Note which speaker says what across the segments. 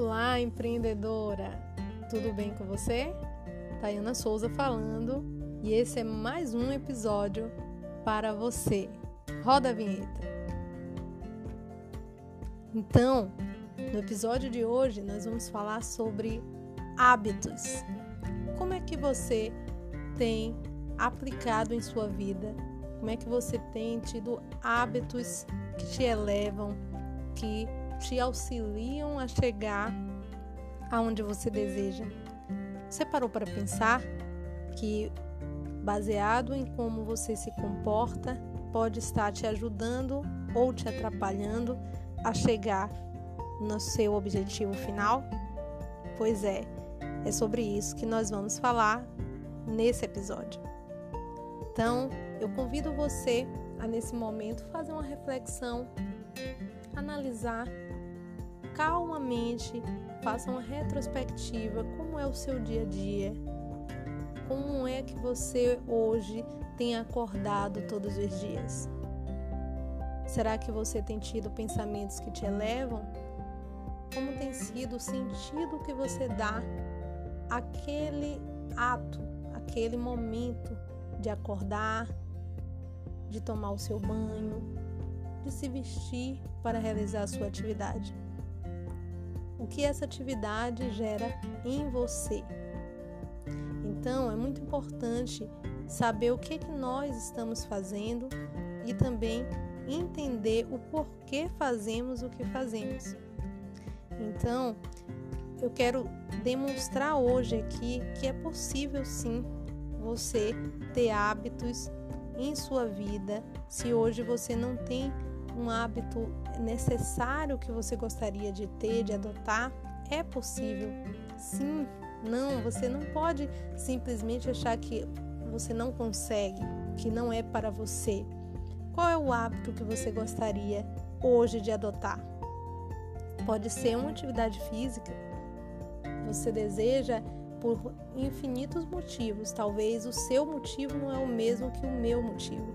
Speaker 1: Olá, empreendedora! Tudo bem com você? Tayana Souza falando e esse é mais um episódio para você. Roda a vinheta. Então, no episódio de hoje nós vamos falar sobre hábitos. Como é que você tem aplicado em sua vida? Como é que você tem tido hábitos que te elevam, que te auxiliam a chegar aonde você deseja. Você parou para pensar que, baseado em como você se comporta, pode estar te ajudando ou te atrapalhando a chegar no seu objetivo final? Pois é, é sobre isso que nós vamos falar nesse episódio. Então, eu convido você a, nesse momento, fazer uma reflexão, analisar calmamente, faça uma retrospectiva, como é o seu dia a dia, como é que você hoje tem acordado todos os dias. Será que você tem tido pensamentos que te elevam? Como tem sido o sentido que você dá àquele ato, aquele momento de acordar, de tomar o seu banho, de se vestir para realizar a sua atividade? O que essa atividade gera em você. Então, é muito importante saber o que, que nós estamos fazendo e também entender o porquê fazemos o que fazemos. Então, eu quero demonstrar hoje aqui que é possível sim você ter hábitos em sua vida. Se hoje você não tem um hábito necessário que você gostaria de ter, de adotar, é possível. Sim, não, você não pode simplesmente achar que você não consegue, que não é para você. Qual é o hábito que você gostaria hoje de adotar? Pode ser uma atividade física. Você deseja por infinitos motivos. Talvez o seu motivo não é o mesmo que o meu motivo.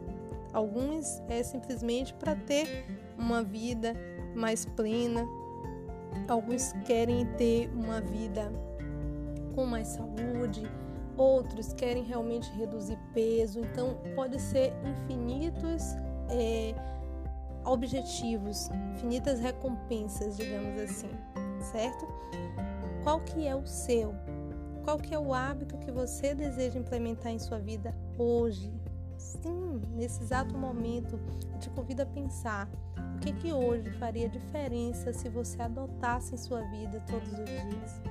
Speaker 1: Alguns é simplesmente para ter uma vida mais plena. Alguns querem ter uma vida com mais saúde, outros querem realmente reduzir peso. Então, pode ser infinitos é, objetivos, infinitas recompensas, digamos assim, certo? Qual que é o seu? Qual que é o hábito que você deseja implementar em sua vida hoje? Sim, nesse exato momento, eu te convido a pensar que que hoje faria diferença se você adotasse em sua vida todos os dias.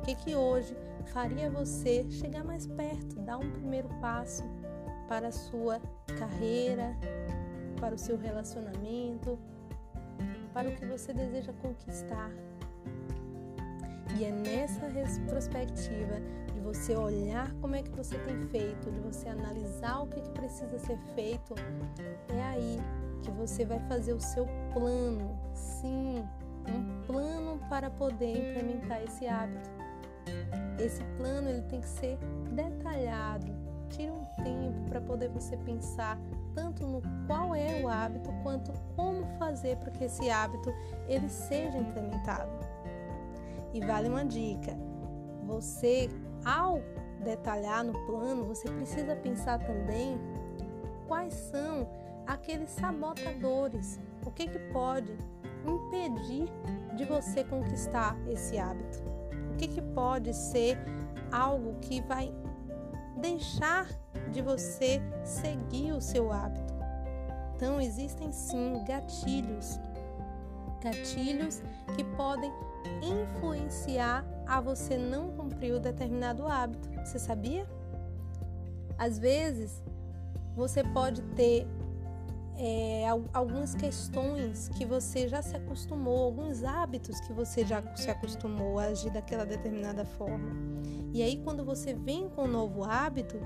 Speaker 1: O que que hoje faria você chegar mais perto, dar um primeiro passo para a sua carreira, para o seu relacionamento, para o que você deseja conquistar. E é nessa perspectiva de você olhar como é que você tem feito, de você analisar o que, que precisa ser feito, é aí você vai fazer o seu plano. Sim, um plano para poder implementar esse hábito. Esse plano ele tem que ser detalhado. Tire um tempo para poder você pensar tanto no qual é o hábito quanto como fazer para que esse hábito ele seja implementado. E vale uma dica: você, ao detalhar no plano, você precisa pensar também quais são aqueles sabotadores, o que, que pode impedir de você conquistar esse hábito, o que, que pode ser algo que vai deixar de você seguir o seu hábito. Então, existem sim gatilhos gatilhos que podem influenciar a você não cumprir o determinado hábito. Você sabia? Às vezes, você pode ter é, algumas questões que você já se acostumou, alguns hábitos que você já se acostumou a agir daquela determinada forma. E aí, quando você vem com um novo hábito,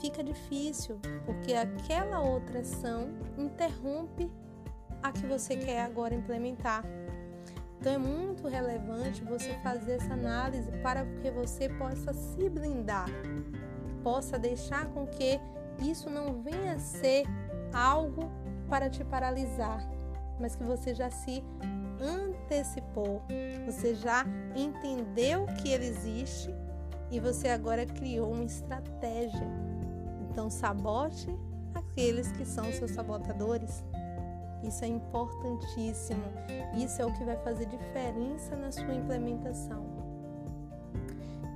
Speaker 1: fica difícil, porque aquela outra ação interrompe a que você quer agora implementar. Então é muito relevante você fazer essa análise para que você possa se blindar, possa deixar com que isso não venha a ser algo para te paralisar, mas que você já se antecipou, você já entendeu que ele existe e você agora criou uma estratégia. Então, sabote aqueles que são seus sabotadores. Isso é importantíssimo. Isso é o que vai fazer diferença na sua implementação.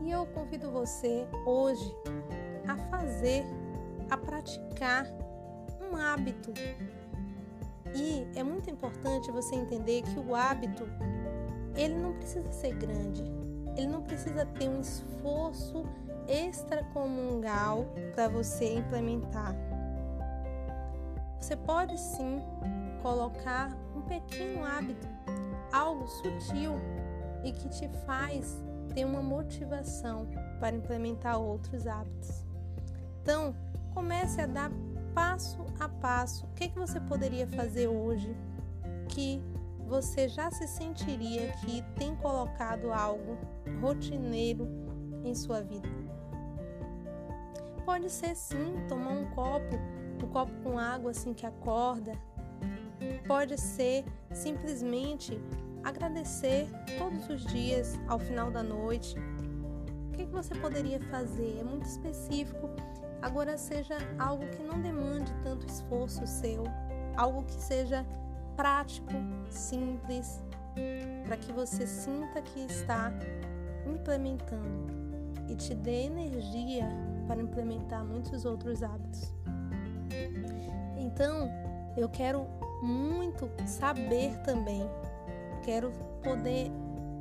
Speaker 1: E eu convido você hoje a fazer, a praticar um hábito. E é muito importante você entender que o hábito ele não precisa ser grande, ele não precisa ter um esforço extracomungal para você implementar. Você pode sim colocar um pequeno hábito, algo sutil e que te faz ter uma motivação para implementar outros hábitos. Então, comece a dar passo a passo. O que, que você poderia fazer hoje que você já se sentiria que tem colocado algo rotineiro em sua vida? Pode ser sim tomar um copo, um copo com água assim que acorda. Pode ser simplesmente agradecer todos os dias ao final da noite. O que, que você poderia fazer? É muito específico Agora seja algo que não demande tanto esforço seu, algo que seja prático, simples, para que você sinta que está implementando e te dê energia para implementar muitos outros hábitos. Então, eu quero muito saber também, quero poder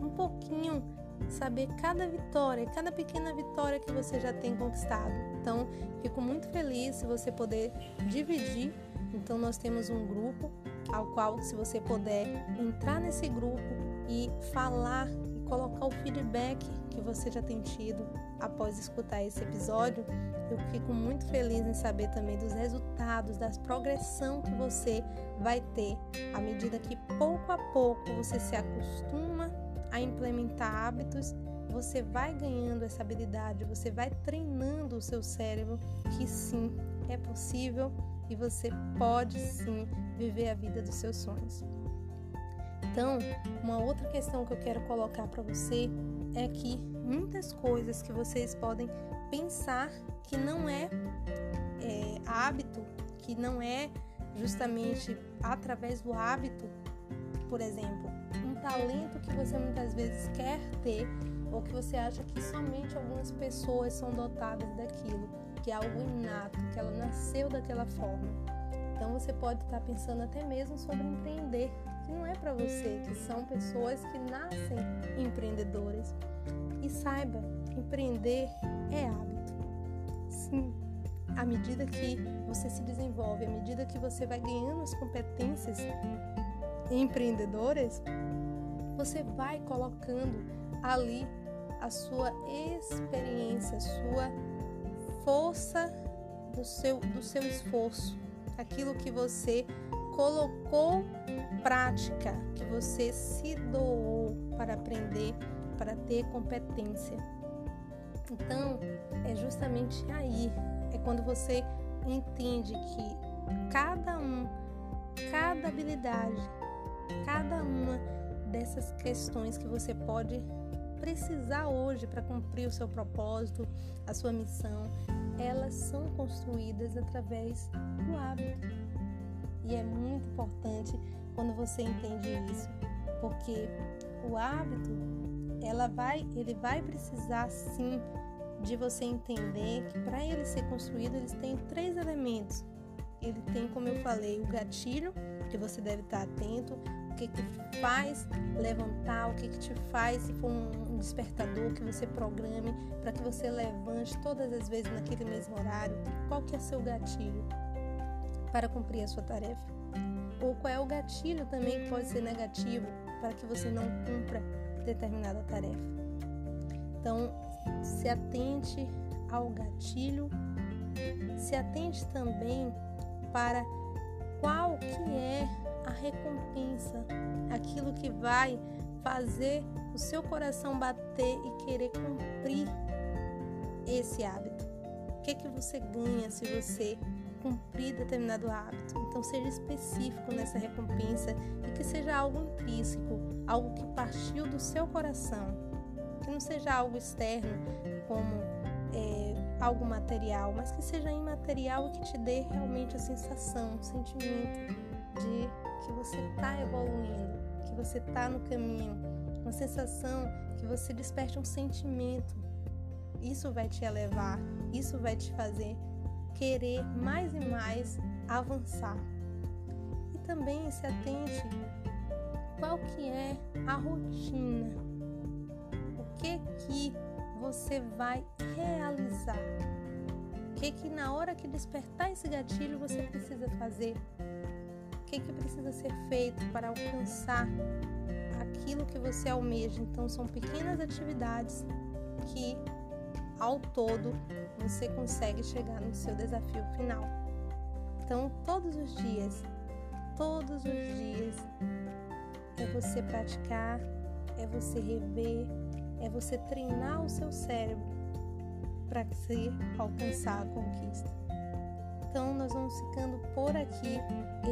Speaker 1: um pouquinho saber cada vitória, cada pequena vitória que você já tem conquistado. Então, fico muito feliz se você poder dividir. Então, nós temos um grupo ao qual, se você puder entrar nesse grupo e falar e colocar o feedback que você já tem tido após escutar esse episódio, eu fico muito feliz em saber também dos resultados, da progressão que você vai ter à medida que pouco a pouco você se acostuma a implementar hábitos, você vai ganhando essa habilidade, você vai treinando o seu cérebro que sim, é possível e você pode sim viver a vida dos seus sonhos. Então, uma outra questão que eu quero colocar para você é que muitas coisas que vocês podem pensar que não é, é hábito, que não é justamente através do hábito, por exemplo, talento que você muitas vezes quer ter ou que você acha que somente algumas pessoas são dotadas daquilo, que é algo inato, que ela nasceu daquela forma. Então você pode estar pensando até mesmo sobre empreender, que não é para você, que são pessoas que nascem empreendedoras. E saiba, empreender é hábito. Sim, à medida que você se desenvolve, à medida que você vai ganhando as competências empreendedoras, você vai colocando ali a sua experiência, a sua força do seu, do seu esforço, aquilo que você colocou prática, que você se doou para aprender, para ter competência. Então, é justamente aí, é quando você entende que cada um, cada habilidade, cada uma dessas questões que você pode precisar hoje para cumprir o seu propósito, a sua missão, elas são construídas através do hábito. E é muito importante quando você entende isso, porque o hábito, ela vai, ele vai precisar sim de você entender que para ele ser construído, eles têm três elementos. Ele tem, como eu falei, o gatilho, que você deve estar atento, que te faz levantar, o que, que te faz, se for um despertador que você programe para que você levante todas as vezes naquele mesmo horário, qual que é seu gatilho para cumprir a sua tarefa? Ou qual é o gatilho também que pode ser negativo para que você não cumpra determinada tarefa? Então, se atente ao gatilho, se atente também para qual que é a recompensa, aquilo que vai fazer o seu coração bater e querer cumprir esse hábito. O que é que você ganha se você cumprir determinado hábito. Então, seja específico nessa recompensa e que seja algo intrínseco, algo que partiu do seu coração, que não seja algo externo, como é, algo material, mas que seja imaterial e que te dê realmente a sensação, o sentimento de que você está evoluindo, que você está no caminho, uma sensação que você desperte um sentimento. Isso vai te elevar, isso vai te fazer querer mais e mais avançar. E também se atente qual que é a rotina. O que que você vai realizar? O que que na hora que despertar esse gatilho você precisa fazer? O que que precisa ser feito para alcançar aquilo que você almeja? Então são pequenas atividades que ao todo você consegue chegar no seu desafio final. Então, todos os dias, todos os dias, é você praticar, é você rever, é você treinar o seu cérebro para você alcançar a conquista. Então, nós vamos ficando por aqui.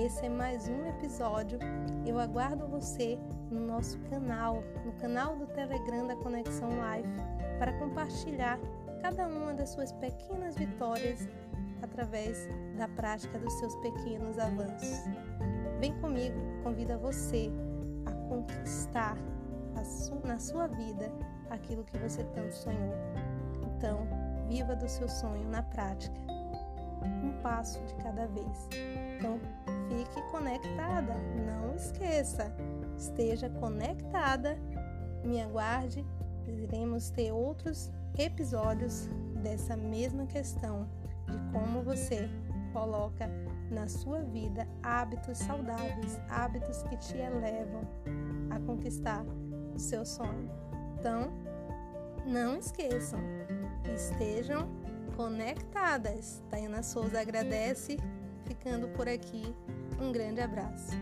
Speaker 1: Esse é mais um episódio. Eu aguardo você no nosso canal, no canal do Telegram da Conexão Life, para compartilhar cada uma das suas pequenas vitórias através da prática dos seus pequenos avanços. Vem comigo, convida você a conquistar a su na sua vida aquilo que você tanto sonhou. Então, viva do seu sonho na prática, um passo de cada vez. Então, fique conectada, não esqueça, esteja conectada, me aguarde, iremos ter outros episódios dessa mesma questão de como você coloca na sua vida hábitos saudáveis, hábitos que te elevam a conquistar o seu sonho. Então, não esqueçam, estejam conectadas. Tayana Souza agradece, ficando por aqui. Um grande abraço.